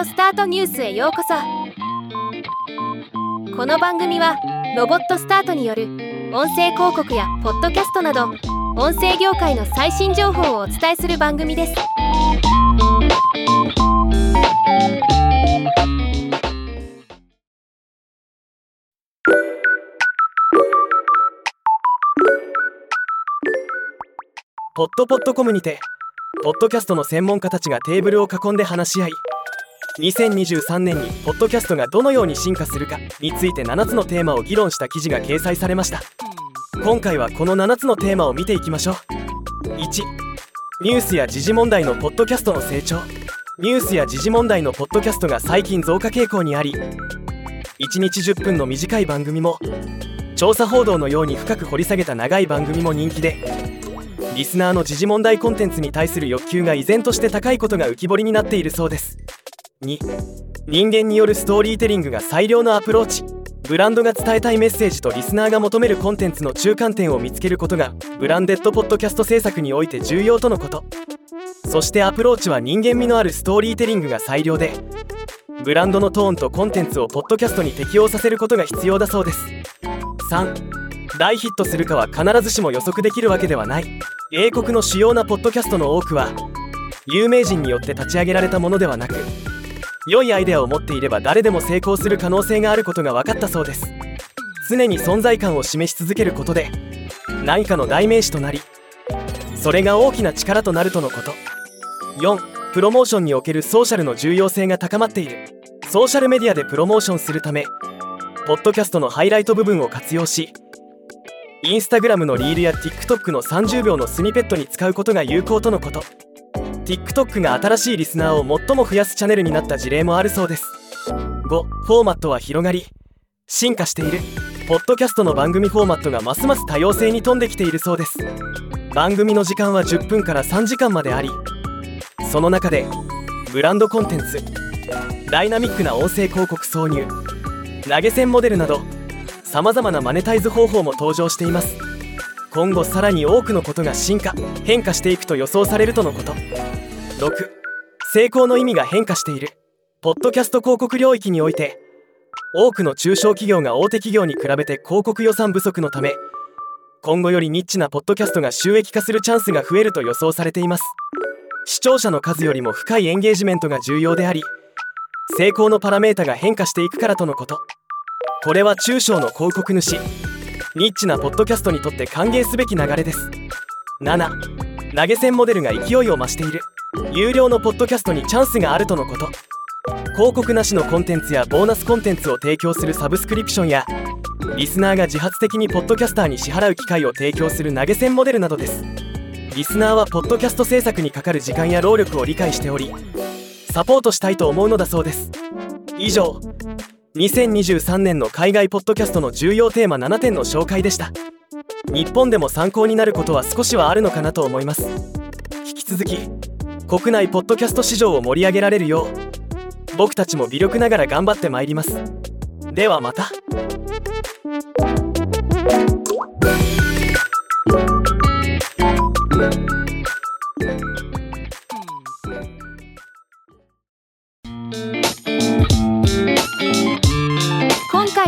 オスタートニュースへようこそ。この番組はロボットスタートによる音声広告やポッドキャストなど音声業界の最新情報をお伝えする番組です。ポッドポッドコムにてポッドキャストの専門家たちがテーブルを囲んで話し合い2023年にポッドキャストがどのように進化するかについて7つのテーマを議論した記事が掲載されました。今回はこの7つのテーマを見ていきましょう。1ニュースや時事問題のポッドキャストの成長。ニュースや時事問題のポッドキャストが最近増加傾向にあり1日10分の短い番組も調査報道のように深く掘り下げた長い番組も人気でリスナーの時事問題コンテンツに対する欲求が依然として高いことが浮き彫りになっているそうです。2人間によるストーリーテリングが最良のアプローチ。ブランドが伝えたいメッセージとリスナーが求めるコンテンツの中間点を見つけることがブランデッドポッドキャスト制作において重要とのこと。そしてアプローチは人間味のあるストーリーテリングが最良でブランドのトーンとコンテンツをポッドキャストに適用させることが必要だそうです。3大ヒットするかは必ずしも予測できるわけではない。英国の主要なポッドキャストの多くは有名人によって立ち上げられたものではなく良いアイデアを持っていれば誰でも成功する可能性があることが分かったそうです。常に存在感を示し続けることで何かの代名詞となりそれが大きな力となるとのこと。4プロモーションにおけるソーシャルの重要性が高まっている。ソーシャルメディアでプロモーションするためポッドキャストのハイライト部分を活用しインスタグラムのリールや TikTok の30秒のスニペットに使うことが有効とのこと。TikTok が新しいリスナーを最も増やすチャンネルになった事例もあるそうです。5フォーマットは広がり進化している。ポッドキャストの番組フォーマットがますます多様性に富んできているそうです。番組の時間は10分から3時間までありその中でブランドコンテンツダイナミックな音声広告挿入投げ銭モデルなどさまざまなマネタイズ方法も登場しています。今後さらに多くのことが進化変化していくと予想されるとのこと。6成功の意味が変化している。ポッドキャスト広告領域において多くの中小企業が大手企業に比べて広告予算不足のため今後よりニッチなポッドキャストが収益化するチャンスが増えると予想されています。視聴者の数よりも深いエンゲージメントが重要であり成功のパラメータが変化していくからとのこと。これは中小の広告主。ニッチなポッドキャストにとって歓迎すべき流れです。7投げ銭モデルが勢いを増している。有料のポッドキャストにチャンスがあるとのこと。広告なしのコンテンツやボーナスコンテンツを提供するサブスクリプションやリスナーが自発的にポッドキャスターに支払う機会を提供する投げ銭モデルなどです。リスナーはポッドキャスト制作にかかる時間や労力を理解しておりサポートしたいと思うのだそうです。以上2023年の海外ポッドキャストの重要テーマ7点の紹介でした。日本でも参考になることは少しはあるのかなと思います。引き続き国内ポッドキャスト市場を盛り上げられるよう僕たちも微力ながら頑張ってまいります。ではまた。